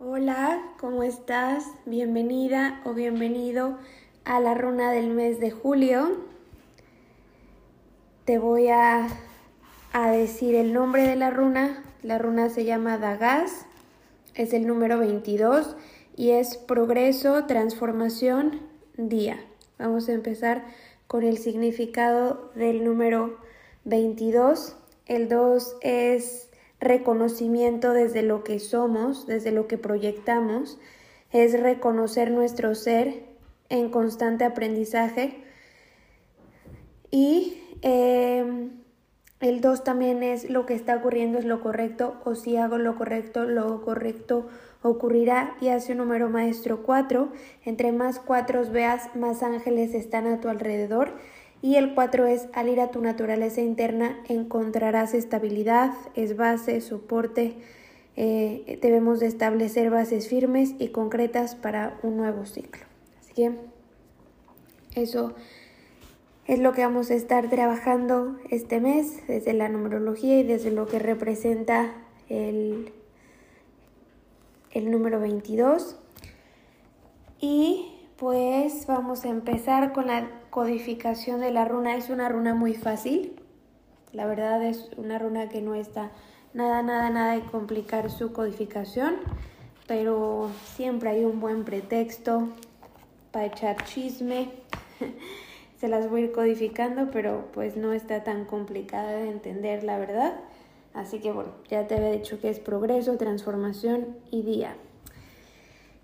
Hola, ¿cómo estás? Bienvenida o bienvenido a la runa del mes de julio. Te voy a, a decir el nombre de la runa. La runa se llama Dagas, es el número 22 y es progreso, transformación, día. Vamos a empezar con el significado del número 22. El 2 es reconocimiento desde lo que somos, desde lo que proyectamos, es reconocer nuestro ser en constante aprendizaje. Y em, el 2 también es lo que está ocurriendo es lo correcto, o si hago lo correcto, lo correcto ocurrirá y hace un número maestro 4. Entre más cuatros veas, más ángeles están a tu alrededor y el 4 es, al ir a tu naturaleza interna, encontrarás estabilidad, es base, soporte. Eh, debemos de establecer bases firmes y concretas para un nuevo ciclo. Así que eso es lo que vamos a estar trabajando este mes desde la numerología y desde lo que representa el, el número 22. Y pues vamos a empezar con la codificación de la runa. Es una runa muy fácil. La verdad es una runa que no está nada, nada, nada de complicar su codificación. Pero siempre hay un buen pretexto para echar chisme. Se las voy a ir codificando, pero pues no está tan complicada de entender, la verdad. Así que bueno, ya te había dicho que es progreso, transformación y día.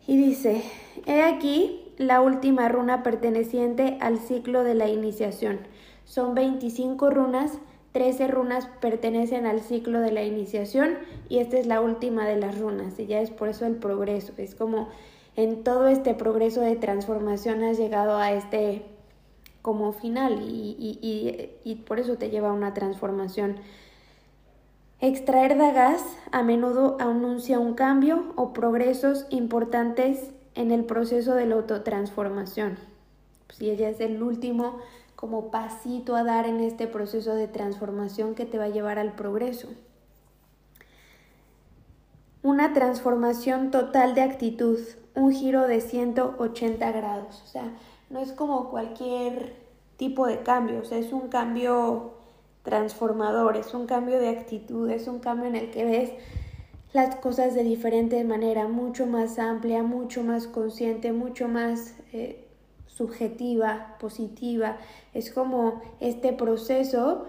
Y dice, he aquí la última runa perteneciente al ciclo de la iniciación. Son 25 runas, 13 runas pertenecen al ciclo de la iniciación y esta es la última de las runas y ya es por eso el progreso. Es como en todo este progreso de transformación has llegado a este como final y, y, y, por eso te lleva a una transformación. Extraer dagas a menudo anuncia un cambio o progresos importantes en el proceso de la autotransformación. Si ella es el último como pasito a dar en este proceso de transformación que te va a llevar al progreso. Una transformación total de actitud, un giro de 180 grados. O sea, no es como cualquier tipo de cambio, o sea, es un cambio transformador, es un cambio de actitud, es un cambio en el que ves las cosas de diferente manera, mucho más amplia, mucho más consciente, mucho más eh, subjetiva, positiva. Es como este proceso,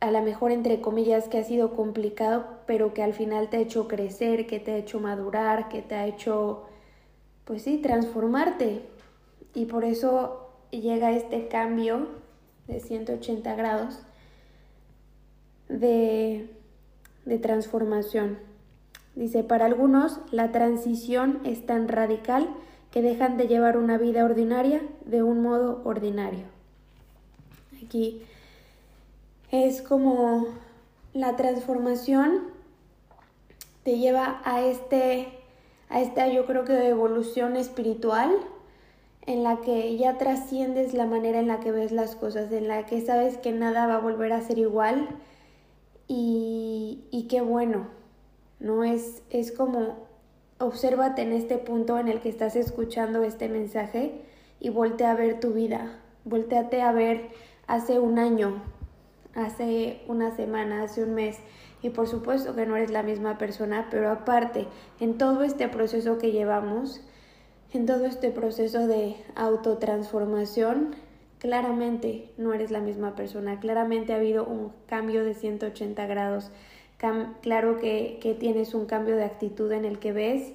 a lo mejor entre comillas, que ha sido complicado, pero que al final te ha hecho crecer, que te ha hecho madurar, que te ha hecho, pues sí, transformarte. Y por eso llega este cambio de 180 grados de de transformación. Dice, para algunos la transición es tan radical que dejan de llevar una vida ordinaria de un modo ordinario. Aquí es como la transformación te lleva a este a esta yo creo que evolución espiritual en la que ya trasciendes la manera en la que ves las cosas, en la que sabes que nada va a volver a ser igual, y, y qué bueno, ¿no? Es, es como, obsérvate en este punto en el que estás escuchando este mensaje y voltea a ver tu vida, volteate a ver hace un año, hace una semana, hace un mes. Y por supuesto que no eres la misma persona, pero aparte, en todo este proceso que llevamos, en todo este proceso de autotransformación, claramente no eres la misma persona, claramente ha habido un cambio de 180 grados, claro que, tienes un cambio de actitud en el que ves,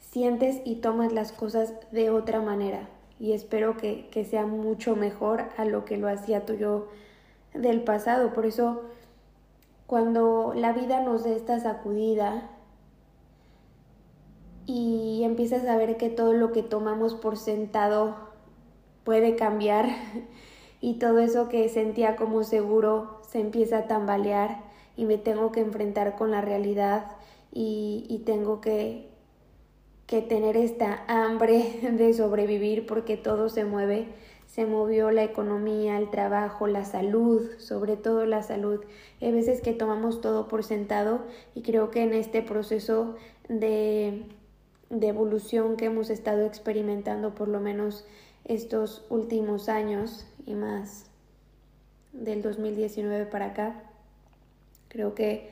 sientes y tomas las cosas de otra manera y espero que, que sea mucho mejor a lo que lo hacía tú yo del pasado, por eso cuando la vida nos dé esta sacudida, y empiezas a ver que todo lo que tomamos por sentado puede cambiar y todo eso que sentía como seguro se empieza a tambalear y me tengo que enfrentar con la realidad y, tengo que, que tener esta hambre de sobrevivir porque todo se mueve. se movió la economía, el trabajo, la salud, sobre todo la salud. Hay veces que tomamos todo por sentado y creo que en este proceso de, de evolución que hemos estado experimentando por lo menos estos últimos años y más del 2019 para acá, creo que,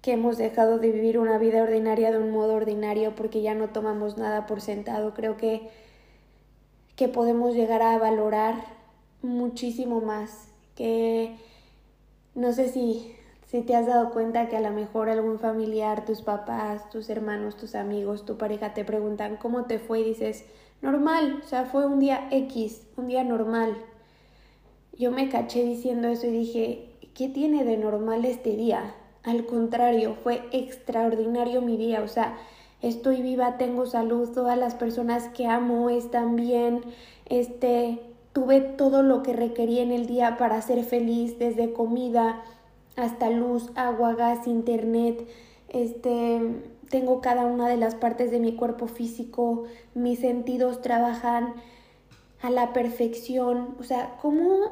que hemos dejado de vivir una vida ordinaria de un modo ordinario porque ya no tomamos nada por sentado. Creo que, que podemos llegar a valorar muchísimo más, que no sé si si te has dado cuenta que a lo mejor algún familiar, tus papás, tus hermanos, tus amigos, tu pareja te preguntan cómo te fue y dices, normal, o sea, fue un día X, un día normal. Yo me caché diciendo eso y dije, ¿qué tiene de normal este día? Al contrario, fue extraordinario mi día, o sea, estoy viva, tengo salud, todas las personas que amo están bien, este, tuve todo lo que requería en el día para ser feliz, desde comida, hasta luz, agua, gas, internet, este, tengo cada una de las partes de mi cuerpo físico, mis sentidos trabajan a la perfección, o sea, ¿cómo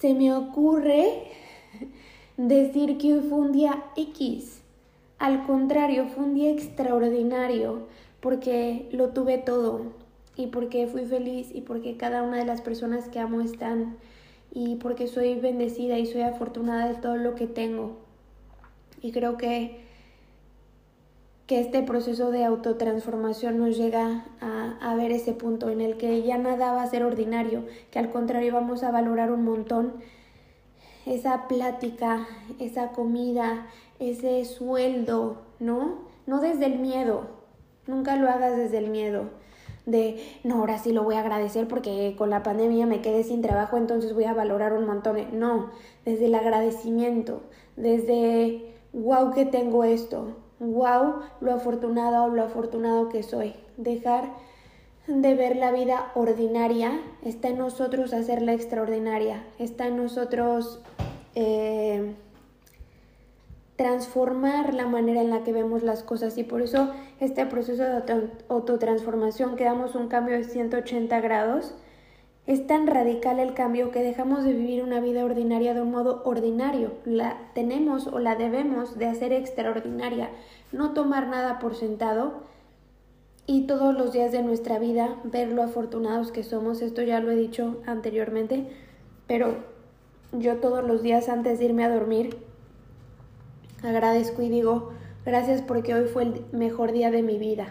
se me ocurre decir que hoy fue un día X? Al contrario, fue un día extraordinario porque lo tuve todo y porque fui feliz y porque cada una de las personas que amo están y porque soy bendecida y soy afortunada de todo lo que tengo. Y creo que, que este proceso de autotransformación nos llega a, a ver ese punto en el que ya nada va a ser ordinario, que al contrario vamos a valorar un montón esa plática, esa comida, ese sueldo, ¿no? No desde el miedo, nunca lo hagas desde el miedo de, no, ahora sí lo voy a agradecer porque con la pandemia me quedé sin trabajo, entonces voy a valorar un montón. No, desde el agradecimiento, desde, wow que tengo esto, wow lo afortunado o lo afortunado que soy. Dejar de ver la vida ordinaria, está en nosotros hacerla extraordinaria, está en nosotros... Eh, transformar la manera en la que vemos las cosas y por eso este proceso de autotransformación que damos un cambio de 180 grados es tan radical el cambio que dejamos de vivir una vida ordinaria de un modo ordinario. La tenemos o la debemos de hacer extraordinaria, no tomar nada por sentado y todos los días de nuestra vida ver lo afortunados que somos. Esto ya lo he dicho anteriormente, pero yo todos los días antes de irme a dormir Agradezco y digo, gracias porque hoy fue el mejor día de mi vida.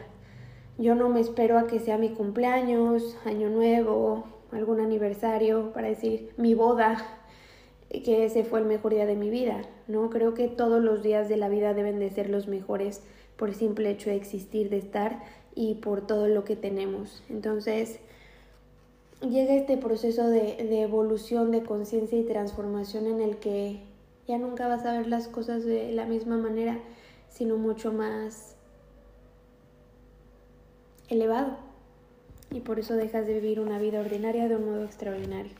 Yo no me espero a que sea mi cumpleaños, año nuevo, algún aniversario para decir mi boda, que ese fue el mejor día de mi vida. No creo que todos los días de la vida deben de ser los mejores por el simple hecho de existir, de estar y por todo lo que tenemos. Entonces, llega este proceso de, de evolución, de conciencia y transformación en el que ya nunca vas a ver las cosas de la misma manera, sino mucho más elevado. Y por eso dejas de vivir una vida ordinaria de un modo extraordinario.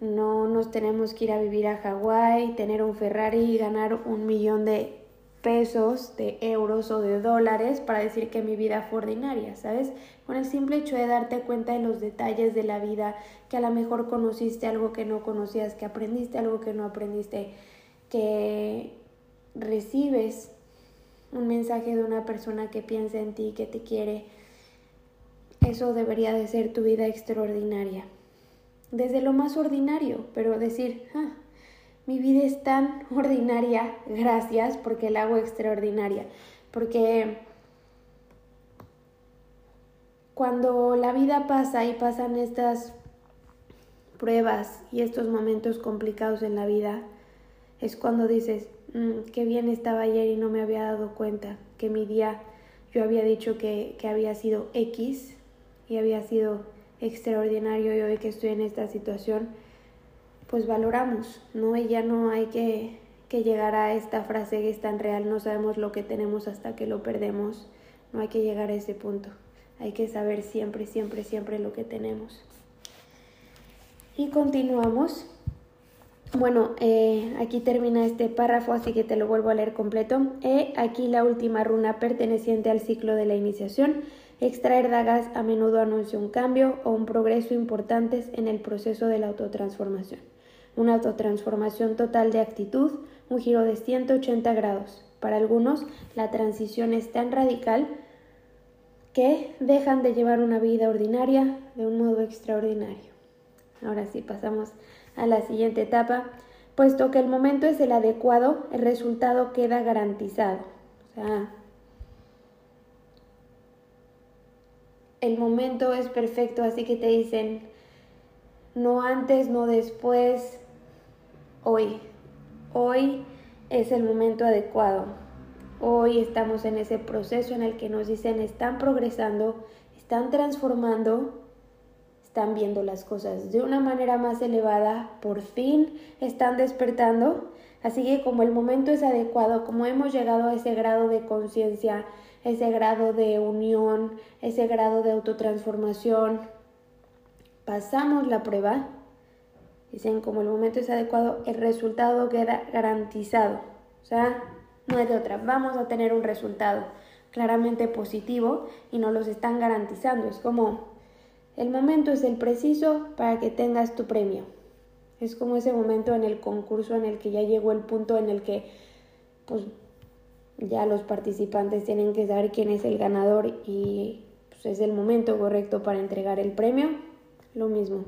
No nos tenemos que ir a vivir a Hawái, tener un Ferrari y ganar un millón de pesos, de euros o de dólares para decir que mi vida fue ordinaria, ¿sabes? Con el simple hecho de darte cuenta de los detalles de la vida, que a lo mejor conociste algo que no conocías, que aprendiste algo que no aprendiste, que recibes un mensaje de una persona que piensa en ti, que te quiere, eso debería de ser tu vida extraordinaria. Desde lo más ordinario, pero decir, ah, mi vida es tan ordinaria, gracias, porque la hago extraordinaria. Porque cuando la vida pasa y pasan estas pruebas y estos momentos complicados en la vida, es cuando dices, mm, qué bien estaba ayer y no me había dado cuenta que mi día yo había dicho que, que había sido X y había sido extraordinario y hoy que estoy en esta situación, pues valoramos, ¿no? Y ya no hay que, que llegar a esta frase que es tan real, no sabemos lo que tenemos hasta que lo perdemos, no hay que llegar a ese punto, hay que saber siempre, siempre, siempre lo que tenemos. Y continuamos. Bueno, eh, aquí termina este párrafo, así que te lo vuelvo a leer completo. E aquí la última runa perteneciente al ciclo de la iniciación. Extraer dagas a menudo anuncia un cambio o un progreso importantes en el proceso de la autotransformación. Una autotransformación total de actitud, un giro de 180 grados. Para algunos, la transición es tan radical que dejan de llevar una vida ordinaria de un modo extraordinario. Ahora sí, pasamos a la siguiente etapa. Puesto que el momento es el adecuado, el resultado queda garantizado. O sea, el momento es perfecto, así que te dicen, no antes, no después, hoy. Hoy es el momento adecuado. Hoy estamos en ese proceso en el que nos dicen están progresando, están transformando, están viendo las cosas de una manera más elevada, por fin están despertando. Así que como el momento es adecuado, como hemos llegado a ese grado de conciencia, ese grado de unión, ese grado de autotransformación, pasamos la prueba, dicen como el momento es adecuado, el resultado queda garantizado. O sea, no hay de otra. Vamos a tener un resultado claramente positivo y nos los están garantizando. Es como el momento es el preciso para que tengas tu premio. Es como ese momento en el concurso en el que ya llegó el punto en el que pues ya los participantes tienen que saber quién es el ganador y pues, es el momento correcto para entregar el premio. Lo mismo.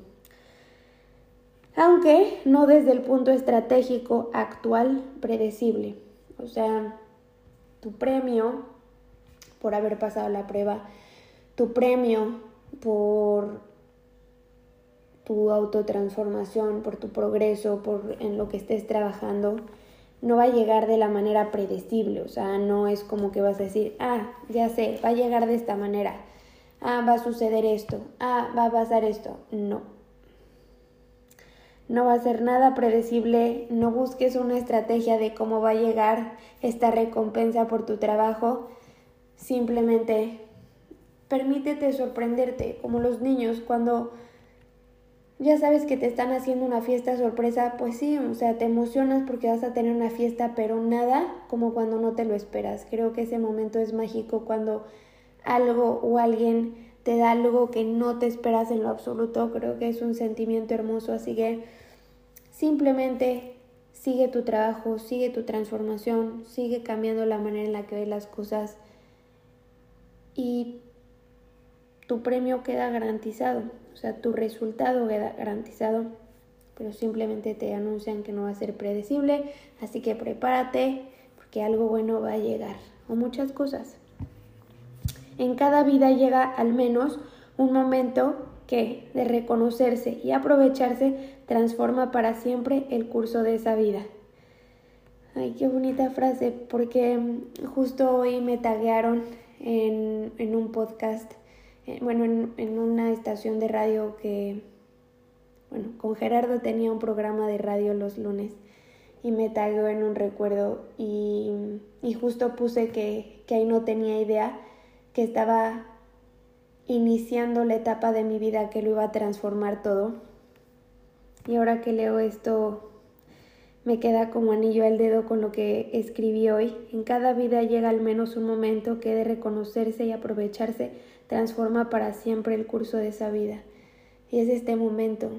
Aunque no desde el punto estratégico actual predecible. O sea, tu premio por haber pasado la prueba, tu premio por tu autotransformación, por tu progreso, por en lo que estés trabajando, no va a llegar de la manera predecible, o sea, no es como que vas a decir, ah, ya sé, va a llegar de esta manera, ah, va a suceder esto, ah, va a pasar esto, no, no va a ser nada predecible, no busques una estrategia de cómo va a llegar esta recompensa por tu trabajo, simplemente permítete sorprenderte, como los niños cuando ya sabes que te están haciendo una fiesta sorpresa, pues sí, o sea, te emocionas porque vas a tener una fiesta, pero nada como cuando no te lo esperas. Creo que ese momento es mágico cuando algo o alguien te da algo que no te esperas en lo absoluto. Creo que es un sentimiento hermoso, así que Simplemente sigue tu trabajo, sigue tu transformación, sigue cambiando la manera en la que ves las cosas y tu premio queda garantizado, o sea, tu resultado queda garantizado, pero simplemente te anuncian que no va a ser predecible, así que prepárate porque algo bueno va a llegar, o muchas cosas. En cada vida llega al menos un momento que, de reconocerse y aprovecharse, transforma para siempre el curso de esa vida. Ay, qué bonita frase, porque justo hoy me taguearon en, en un podcast, bueno, en, en, una estación de radio que, bueno, con Gerardo tenía un programa de radio los lunes y me tagueó en un recuerdo y, y justo puse que, que ahí no tenía idea que estaba iniciando la etapa de mi vida que lo iba a transformar todo. Y ahora que leo esto, me queda como anillo al dedo con lo que escribí hoy. En cada vida llega al menos un momento que de reconocerse y aprovecharse transforma para siempre el curso de esa vida. Y es este momento.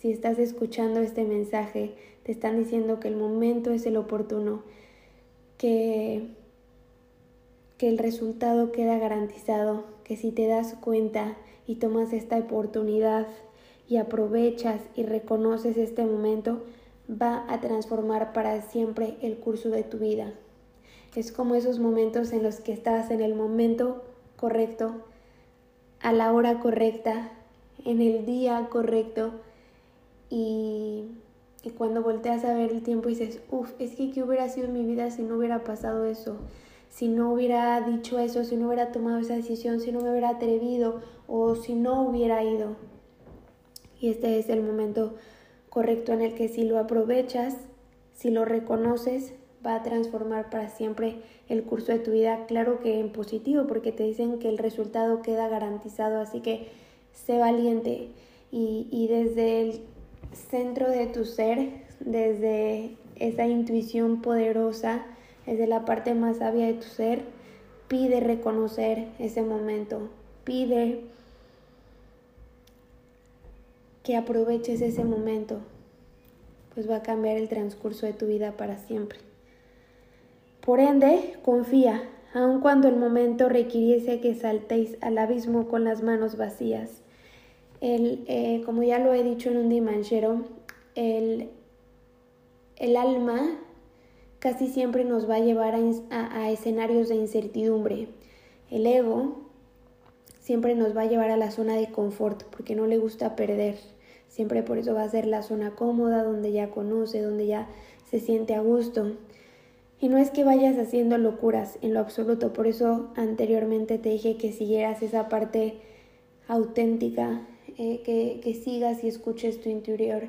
Si estás escuchando este mensaje, te están diciendo que el momento es el oportuno, que, que el resultado queda garantizado, que si te das cuenta y tomas esta oportunidad y aprovechas y reconoces este momento, va a transformar para siempre el curso de tu vida. Es como esos momentos en los que estás en el momento correcto, a la hora correcta, en el día correcto y, cuando volteas a ver el tiempo dices, uff, es que qué hubiera sido mi vida si no hubiera pasado eso si no hubiera dicho eso, si no hubiera tomado esa decisión, si no me hubiera atrevido o si no hubiera ido. Y este es el momento correcto en el que si lo aprovechas, si lo reconoces, va a transformar para siempre el curso de tu vida. Claro que en positivo, porque te dicen que el resultado queda garantizado, así que sé valiente y, y desde el centro de tu ser, desde esa intuición poderosa, desde la parte más sabia de tu ser, pide reconocer ese momento, pide que aproveches ese momento, pues va a cambiar el transcurso de tu vida para siempre. Por ende, confía, aun cuando el momento requiriese que saltéis al abismo con las manos vacías. El, eh, como ya lo he dicho en un dimanchero, el, el alma casi siempre nos va a llevar a, escenarios de incertidumbre. El ego siempre nos va a llevar a la zona de confort porque no le gusta perder. Siempre por eso va a ser la zona cómoda, donde ya conoce, donde ya se siente a gusto. Y no es que vayas haciendo locuras en lo absoluto, por eso anteriormente te dije que siguieras esa parte auténtica, eh, que, que sigas y escuches tu interior,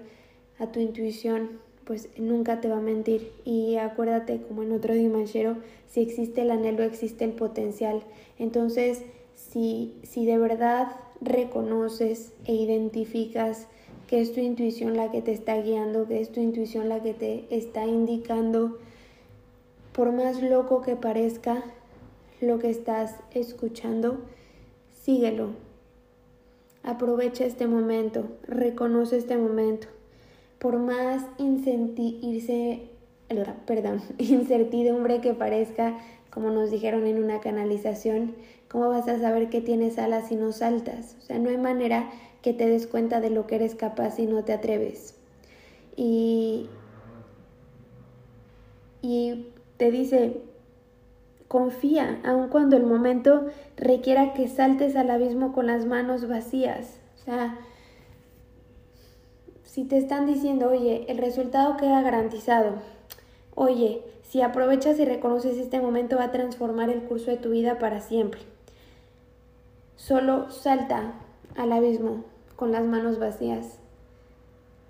a tu intuición, pues nunca te va a mentir. Y acuérdate, como en otro dimanchero, si existe el anhelo, existe el potencial. Entonces, si, si de verdad reconoces e identificas que es tu intuición la que te está guiando, que es tu intuición la que te está indicando, por más loco que parezca lo que estás escuchando, síguelo. Aprovecha este momento, reconoce este momento. Por más perdón, incertidumbre que parezca, como nos dijeron en una canalización, ¿cómo vas a saber que tienes alas si no saltas? O sea, no hay manera que te des cuenta de lo que eres capaz si no te atreves. Y, y te dice, confía, aun cuando el momento requiera que saltes al abismo con las manos vacías. O sea, si te están diciendo, oye, el resultado queda garantizado, oye, si aprovechas y reconoces este momento va a transformar el curso de tu vida para siempre. Solo salta al abismo con las manos vacías.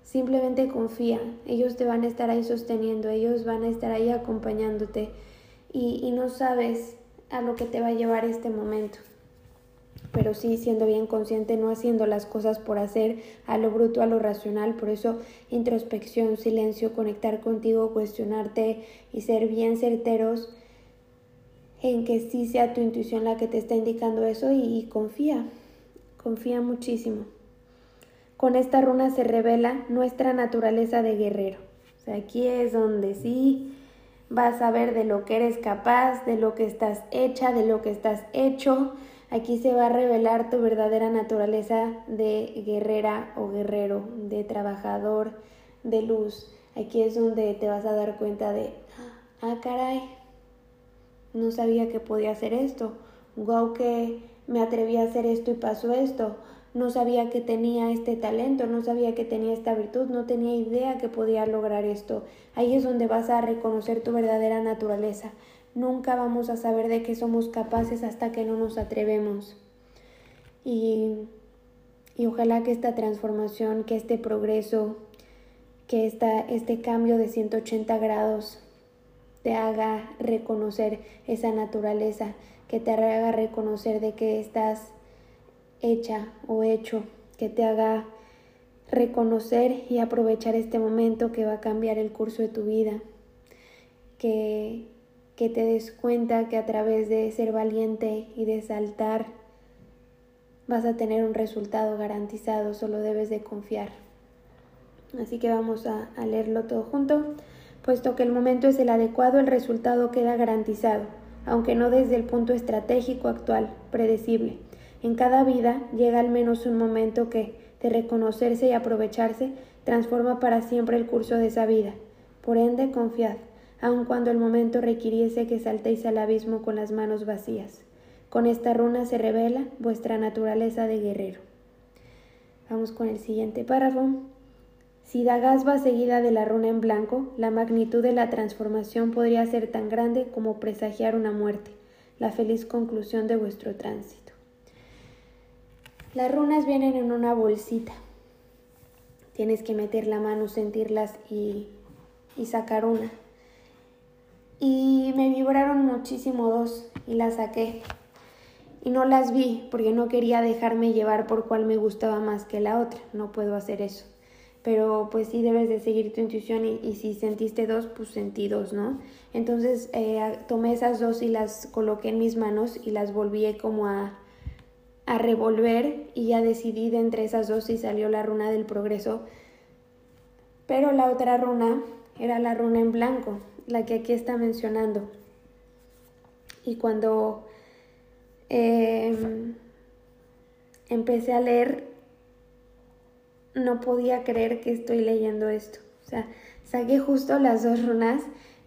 Simplemente confía, ellos te van a estar ahí sosteniendo, ellos van a estar ahí acompañándote y, no sabes a lo que te va a llevar este momento. Pero sí siendo bien consciente, no haciendo las cosas por hacer a lo bruto, a lo racional. Por eso introspección, silencio, conectar contigo, cuestionarte y ser bien certeros en que sí sea tu intuición la que te está indicando eso y confía, confía muchísimo. Con esta runa se revela nuestra naturaleza de guerrero. O sea, aquí es donde sí vas a ver de lo que eres capaz, de lo que estás hecha, de lo que estás hecho. Aquí se va a revelar tu verdadera naturaleza de guerrera o guerrero, de trabajador, de luz. Aquí es donde te vas a dar cuenta de, ah, caray, no sabía que podía hacer esto. Guau, que me atreví a hacer esto y pasó esto no sabía que tenía este talento, no sabía que tenía esta virtud, no tenía idea que podía lograr esto. Ahí es donde vas a reconocer tu verdadera naturaleza. Nunca vamos a saber de qué somos capaces hasta que no nos atrevemos. Y, y ojalá que esta transformación, que este progreso, que esta, este cambio de 180 grados te haga reconocer esa naturaleza, que te haga reconocer de que estás hecha o hecho que te haga reconocer y aprovechar este momento que va a cambiar el curso de tu vida, que, que te des cuenta que a través de ser valiente y de saltar vas a tener un resultado garantizado, solo debes de confiar. Así que vamos a, a leerlo todo junto. Puesto que el momento es el adecuado, el resultado queda garantizado, aunque no desde el punto estratégico actual, predecible. En cada vida llega al menos un momento que, de reconocerse y aprovecharse, transforma para siempre el curso de esa vida. Por ende, confiad, aun cuando el momento requiriese que saltéis al abismo con las manos vacías. Con esta runa se revela vuestra naturaleza de guerrero. Vamos con el siguiente párrafo. Si Dagas va seguida de la runa en blanco, la magnitud de la transformación podría ser tan grande como presagiar una muerte, la feliz conclusión de vuestro tránsito. Las runas vienen en una bolsita. Tienes que meter la mano, sentirlas y, y sacar una. Y me vibraron muchísimo dos y las saqué. Y no las vi porque no quería dejarme llevar por cuál me gustaba más que la otra. No puedo hacer eso. Pero pues sí debes de seguir tu intuición y, si sentiste dos, pues sentí dos, ¿no? Entonces eh, tomé esas dos y las coloqué en mis manos y las volví como a a revolver y ya decidí de entre esas dos si salió la runa del progreso. Pero la otra runa era la runa en blanco, la que aquí está mencionando. Y cuando em, empecé a leer, no podía creer que estoy leyendo esto. O sea, saqué justo las dos runas,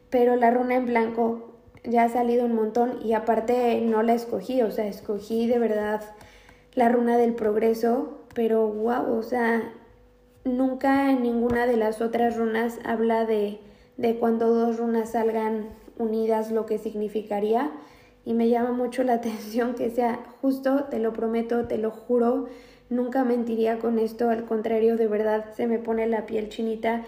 pero la runa en blanco ya ha salido un montón y aparte no la escogí, o sea, escogí de verdad la runa del progreso, pero wow, o sea, nunca en ninguna de las otras runas habla de, de cuando dos runas salgan unidas lo que significaría y me llama mucho la atención que sea justo, te lo prometo, te lo juro, nunca mentiría con esto, al contrario, de verdad se me pone la piel chinita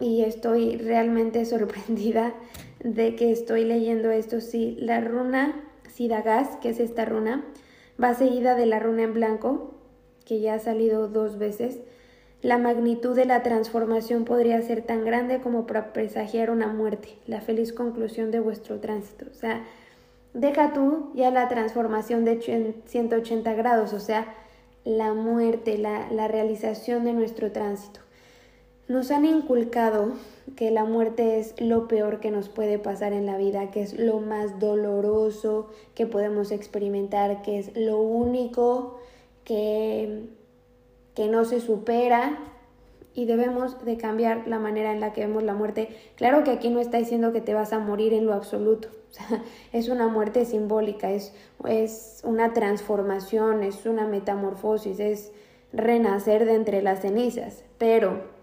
y estoy realmente sorprendida de que estoy leyendo esto. Sí, la runa Sidagas, que es esta runa, va seguida de la runa en blanco, que ya ha salido dos veces. La magnitud de la transformación podría ser tan grande como para presagiar una muerte, la feliz conclusión de vuestro tránsito. O sea, deja tú ya la transformación de 180 grados, o sea, la muerte, la, la realización de nuestro tránsito. Nos han inculcado que la muerte es lo peor que nos puede pasar en la vida, que es lo más doloroso que podemos experimentar, que es lo único que, que no se supera. Y debemos de cambiar la manera en la que vemos la muerte. Claro que aquí no está diciendo que te vas a morir en lo absoluto, es una muerte simbólica, es, es una transformación, es una metamorfosis, es renacer de entre las cenizas, pero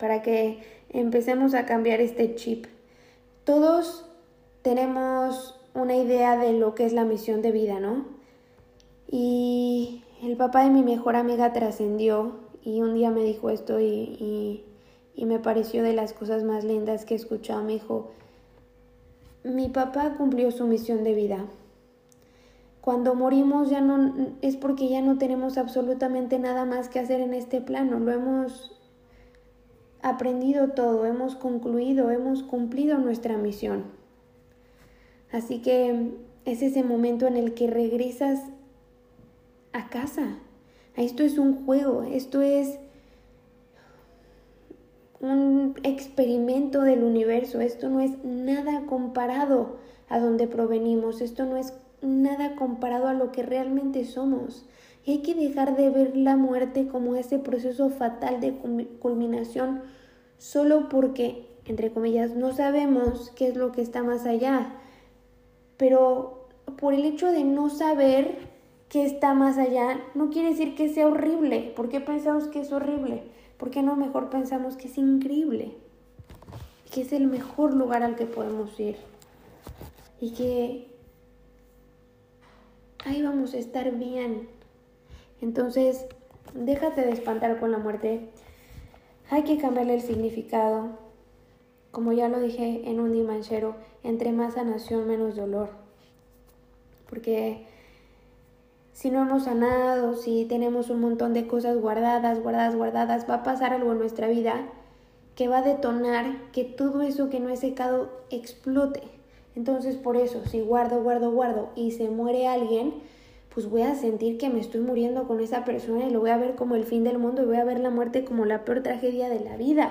para que empecemos a cambiar este chip. Todos tenemos una idea de lo que es la misión de vida, ¿no? Y el papá de mi mejor amiga trascendió y un día me dijo esto y, y, me pareció de las cosas más lindas que he escuchado. Me dijo, mi papá cumplió su misión de vida. Cuando morimos ya no es porque ya no tenemos absolutamente nada más que hacer en este plano, lo hemos aprendido todo, hemos concluido, hemos cumplido nuestra misión. Así que es ese momento en el que regresas a casa. Esto es un juego, esto es un experimento del universo, esto no es nada comparado a donde provenimos, esto no es nada comparado a lo que realmente somos. Y hay que dejar de ver la muerte como ese proceso fatal de culminación solo porque, entre comillas, no sabemos qué es lo que está más allá. Pero por el hecho de no saber qué está más allá, no quiere decir que sea horrible. ¿Por qué pensamos que es horrible? ¿Por qué no mejor pensamos que es increíble? Que es el mejor lugar al que podemos ir. Y que ahí vamos a estar bien. Entonces, déjate de espantar con la muerte. Hay que cambiarle el significado. Como ya lo dije en un dimanchero, entre más sanación, menos dolor. Porque si no hemos sanado, si tenemos un montón de cosas guardadas, guardadas, guardadas, va a pasar algo en nuestra vida que va a detonar que todo eso que no es secado explote. Entonces por eso, si guardo, guardo, guardo y se muere alguien, pues voy a sentir que me estoy muriendo con esa persona y lo voy a ver como el fin del mundo y voy a ver la muerte como la peor tragedia de la vida.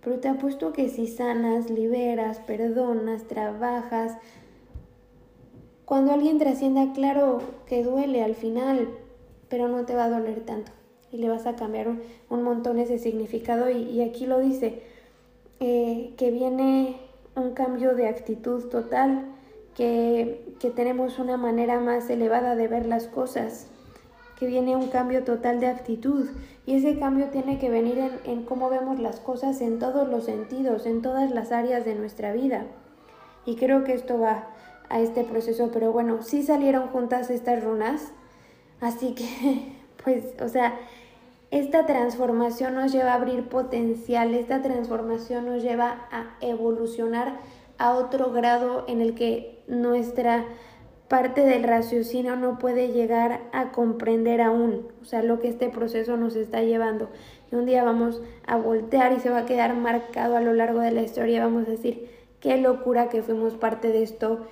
Pero te apuesto que si sanas, liberas, perdonas, trabajas, cuando alguien trascienda, claro que duele al final, pero no te va a doler tanto y le vas a cambiar un, montón ese significado y, aquí lo dice, eh, que viene un cambio de actitud total que, tenemos una manera más elevada de ver las cosas, que viene un cambio total de actitud y ese cambio tiene que venir en, en cómo vemos las cosas en todos los sentidos, en todas las áreas de nuestra vida. Y creo que esto va a este proceso, pero bueno, sí salieron juntas estas runas, así que, pues, o sea, esta transformación nos lleva a abrir potencial, esta transformación nos lleva a evolucionar a otro grado en el que nuestra parte del raciocinio no puede llegar a comprender aún, o sea, lo que este proceso nos está llevando. Y un día vamos a voltear y se va a quedar marcado a lo largo de la historia, vamos a decir, qué locura que fuimos parte de esto.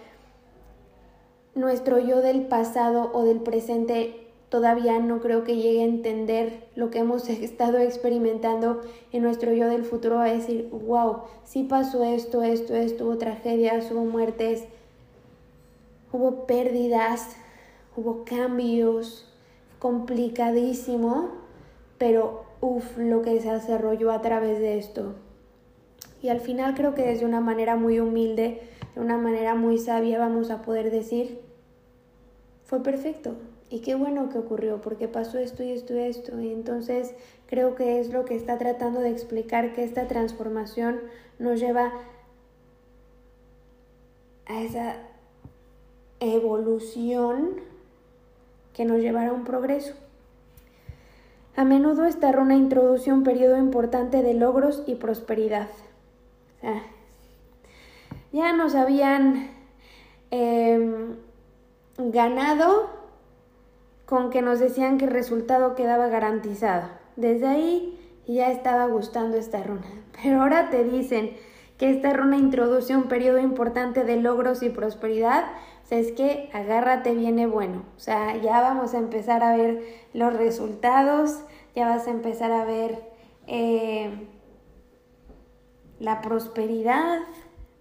nuestro yo del pasado o del presente todavía no creo que llegue a entender lo que hemos estado experimentando en nuestro yo del futuro a decir, wow, sí pasó esto, esto, esto, hubo tragedias, hubo muertes, hubo pérdidas, hubo cambios, complicadísimo, pero uff, lo que se desarrolló a través de esto. Y al final creo que desde una manera muy humilde, de una manera muy sabia, vamos a poder decir, fue perfecto. Y qué bueno que ocurrió, porque pasó esto y esto y esto. Y entonces creo que es lo que está tratando de explicar que esta transformación nos lleva a esa evolución que nos llevará a un progreso. A menudo esta runa introduce un periodo importante de logros y prosperidad. ya nos habían em, ganado con que nos decían que el resultado quedaba garantizado. Desde ahí ya estaba gustando esta runa. Pero ahora te dicen que esta runa introduce un periodo importante de logros y prosperidad, o sea, es que agárrate viene bueno. O sea, ya vamos a empezar a ver los resultados, ya vas a empezar a ver eh, la prosperidad.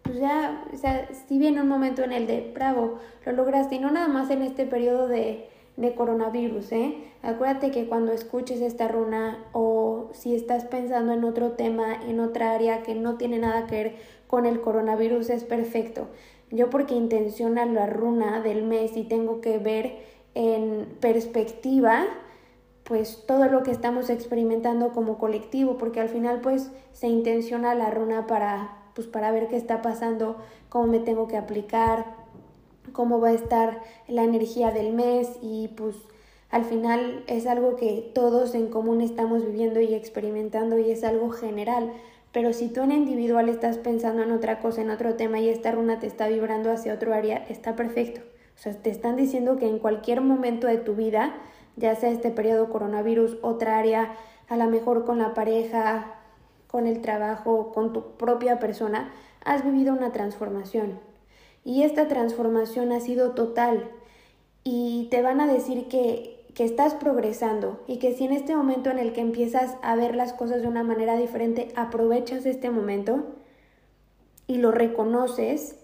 Pues ya, o sea, si viene un momento en el de, bravo, lo lograste, y no nada más en este periodo de, de coronavirus, ¿eh? Acuérdate que cuando escuches esta runa o si estás pensando en otro tema, en otra área que no tiene nada que ver con el coronavirus, es perfecto. Yo porque intenciona la runa del mes y tengo que ver en perspectiva, pues todo lo que estamos experimentando como colectivo, porque al final pues se intenciona la runa para pues para ver qué está pasando, cómo me tengo que aplicar, cómo va a estar la energía del mes y pues al final es algo que todos en común estamos viviendo y experimentando y es algo general. Pero si tú en individual estás pensando en otra cosa, en otro tema y esta runa te está vibrando hacia otro área, está perfecto. O sea, te están diciendo que en cualquier momento de tu vida, ya sea este periodo coronavirus, otra área, a lo mejor con la pareja, con el trabajo, con tu propia persona, has vivido una transformación. Y esta transformación ha sido total. Y te van a decir que que estás progresando y que si en este momento en el que empiezas a ver las cosas de una manera diferente, aprovechas este momento y lo reconoces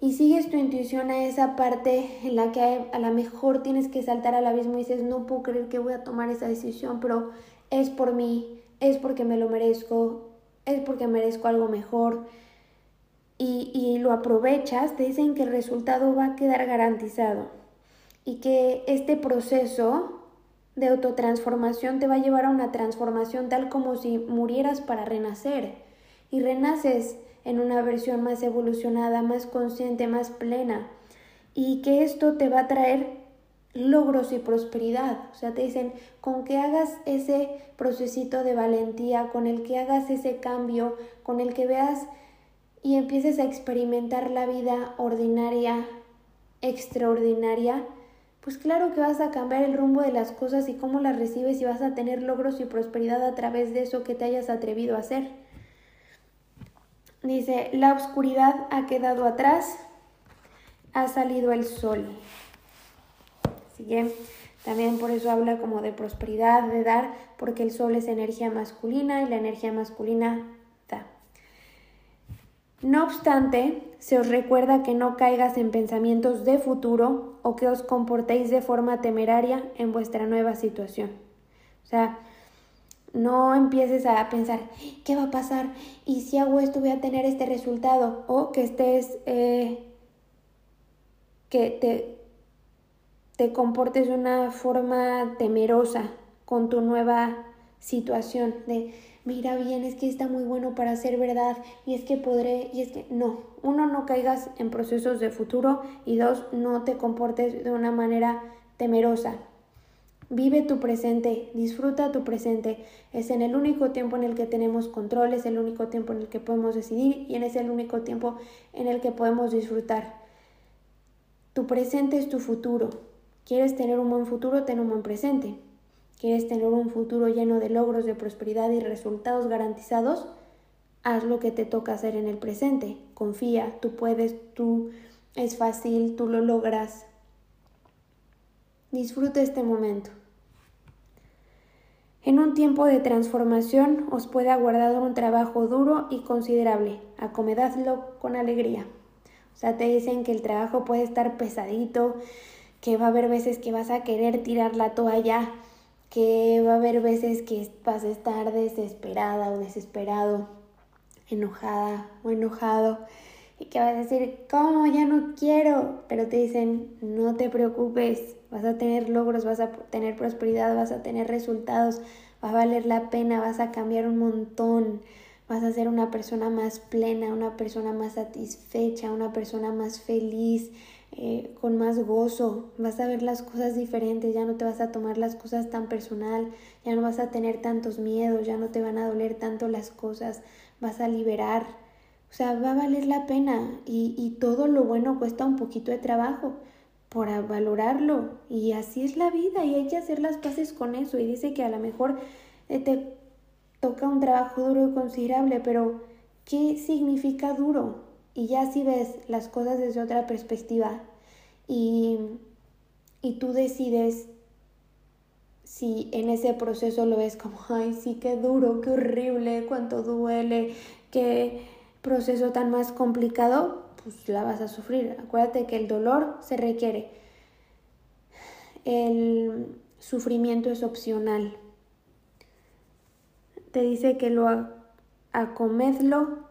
y sigues tu intuición a esa parte en la que a lo mejor tienes que saltar al abismo y dices, no puedo creer que voy a tomar esa decisión, pero es por mí, es porque me lo merezco, es porque merezco algo mejor. Y, y lo aprovechas, te dicen que el resultado va a quedar garantizado y que este proceso de autotransformación te va a llevar a una transformación tal como si murieras para renacer y renaces en una versión más evolucionada, más consciente, más plena y que esto te va a traer logros y prosperidad. O sea, te dicen, con que hagas ese procesito de valentía, con el que hagas ese cambio, con el que veas y empieces a experimentar la vida ordinaria, extraordinaria, pues claro que vas a cambiar el rumbo de las cosas y cómo las recibes y vas a tener logros y prosperidad a través de eso que te hayas atrevido a hacer. Dice, la oscuridad ha quedado atrás, ha salido el sol. Así que también por eso habla como de prosperidad, de dar, porque el sol es energía masculina y la energía masculina no obstante, se os recuerda que no caigas en pensamientos de futuro o que os comportéis de forma temeraria en vuestra nueva situación. O sea, no empieces a pensar, ¿qué va a pasar? Y si hago esto voy a tener este resultado. O que estés, eh, que te, te comportes de una forma temerosa con tu nueva situación. De, mira bien, es que está muy bueno para ser verdad y es que podré, y es que no, uno, no caigas en procesos de futuro y dos, no te comportes de una manera temerosa. Vive tu presente, disfruta tu presente. Es en el único tiempo en el que tenemos control, es el único tiempo en el que podemos decidir y es el único tiempo en el que podemos disfrutar. Tu presente es tu futuro. ¿Quieres tener un buen futuro? Ten un buen presente. ¿Quieres tener un futuro lleno de logros, de prosperidad y resultados garantizados? Haz lo que te toca hacer en el presente. Confía, tú puedes, tú es fácil, tú lo logras. Disfruta este momento. En un tiempo de transformación os puede aguardar un trabajo duro y considerable. Acomedadlo con alegría. O sea, te dicen que el trabajo puede estar pesadito, que va a haber veces que vas a querer tirar la toalla, que va a haber veces que vas a estar desesperada o desesperado, enojada o enojado y que vas a decir, ¿cómo? Ya no quiero. Pero te dicen, no te preocupes, vas a tener logros, vas a tener prosperidad, vas a tener resultados, va a valer la pena, vas a cambiar un montón, vas a ser una persona más plena, una persona más satisfecha, una persona más feliz, eh, con más gozo, vas a ver las cosas diferentes, ya no te vas a tomar las cosas tan personal, ya no vas a tener tantos miedos, ya no te van a doler tanto las cosas, vas a liberar. O sea, va a valer la pena y, y todo lo bueno cuesta un poquito de trabajo por valorarlo. Y así es la vida y hay que hacer las paces con eso. Y dice que a lo mejor eh, te toca un trabajo duro y considerable, pero ¿qué significa duro? Y ya si ves las cosas desde otra perspectiva y, y tú decides si en ese proceso lo ves como, ay, sí, qué duro, qué horrible, cuánto duele, qué proceso tan más complicado, pues la vas a sufrir. Acuérdate que el dolor se requiere. El sufrimiento es opcional. Te dice que lo acomedlo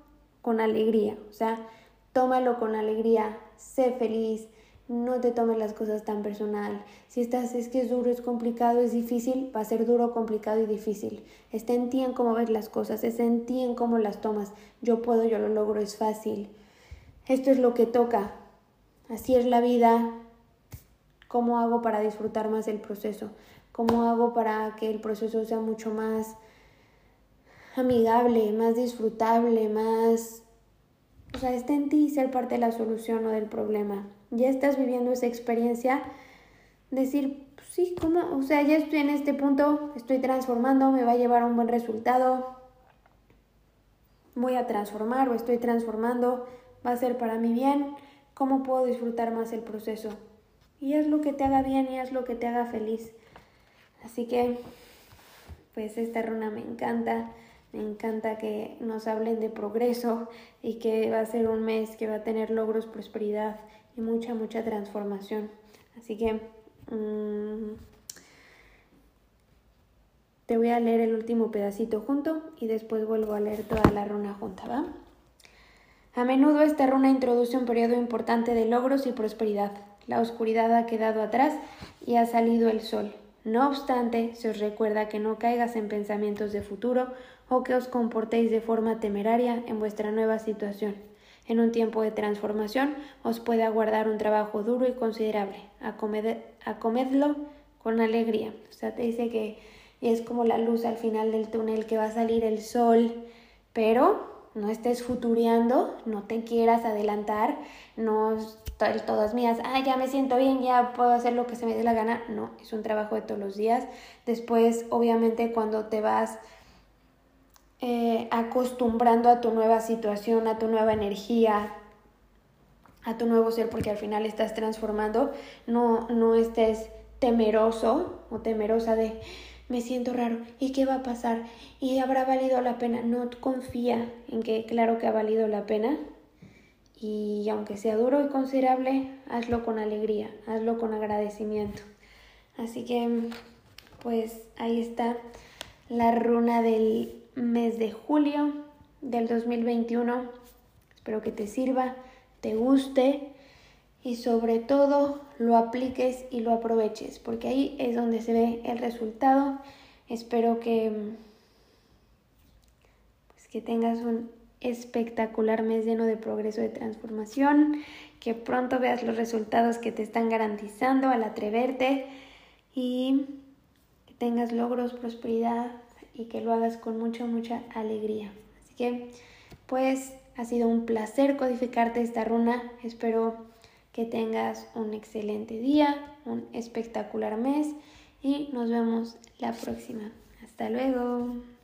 con alegría, o sea, tómalo con alegría, sé feliz, no te tomes las cosas tan personal. Si estás, es que es duro, es complicado, es difícil, va a ser duro, complicado y difícil. Está en ti en cómo ves las cosas, es en ti en cómo las tomas. Yo puedo, yo lo logro, es fácil esto es lo que toca, así es la vida, ¿cómo hago para disfrutar más el proceso? ¿Cómo hago para que el proceso sea mucho más amigable, más disfrutable, más... O sea, está en ti ser parte de la solución o del problema. Ya estás viviendo esa experiencia, decir, pues sí, ¿cómo? O sea, ya estoy en este punto, estoy transformando, me va a llevar a un buen resultado, voy a transformar o estoy transformando, va a ser para mi bien, cómo puedo disfrutar más el proceso. Y es lo que te haga bien y es lo que te haga feliz. Así que, pues esta runa me encanta. Me encanta que nos hablen de progreso y que va a ser un mes que va a tener logros, prosperidad y mucha, mucha transformación. Así que mm, te voy a leer el último pedacito junto y después vuelvo a leer toda la runa junta, ¿va? A menudo esta runa introduce un periodo importante de logros y prosperidad. La oscuridad ha quedado atrás y ha salido el sol. No obstante, se os recuerda que no caigas en pensamientos de futuro o que os comportéis de forma temeraria en vuestra nueva situación. En un tiempo de transformación os puede aguardar un trabajo duro y considerable. acomedlo con alegría. O sea, te dice que es como la luz al final del túnel, que va a salir el sol, pero no estés futureando, no te quieras adelantar, no todas mías, ah, ya me siento bien, ya puedo hacer lo que se me dé la gana. No, es un trabajo de todos los días. Después, obviamente, cuando te vas eh, acostumbrando a tu nueva situación, a tu nueva energía, a tu nuevo ser, porque al final estás transformando, no, no estés temeroso o temerosa de me siento raro, ¿y qué va a pasar? ¿Y habrá valido la pena? No confía en que claro que ha valido la pena. Y aunque sea duro y considerable, hazlo con alegría, hazlo con agradecimiento. Así que, pues ahí está la runa del mes de julio del 2021. Espero que te sirva, te guste y sobre todo lo apliques y lo aproveches, porque ahí es donde se ve el resultado. Espero que, pues, que tengas un espectacular mes lleno de progreso y transformación, que pronto veas los resultados que te están garantizando al atreverte y que tengas logros, prosperidad y que lo hagas con mucha, mucha alegría. Así que, pues, ha sido un placer codificarte esta runa. Espero que tengas un excelente día, un espectacular mes y nos vemos la próxima. Hasta luego.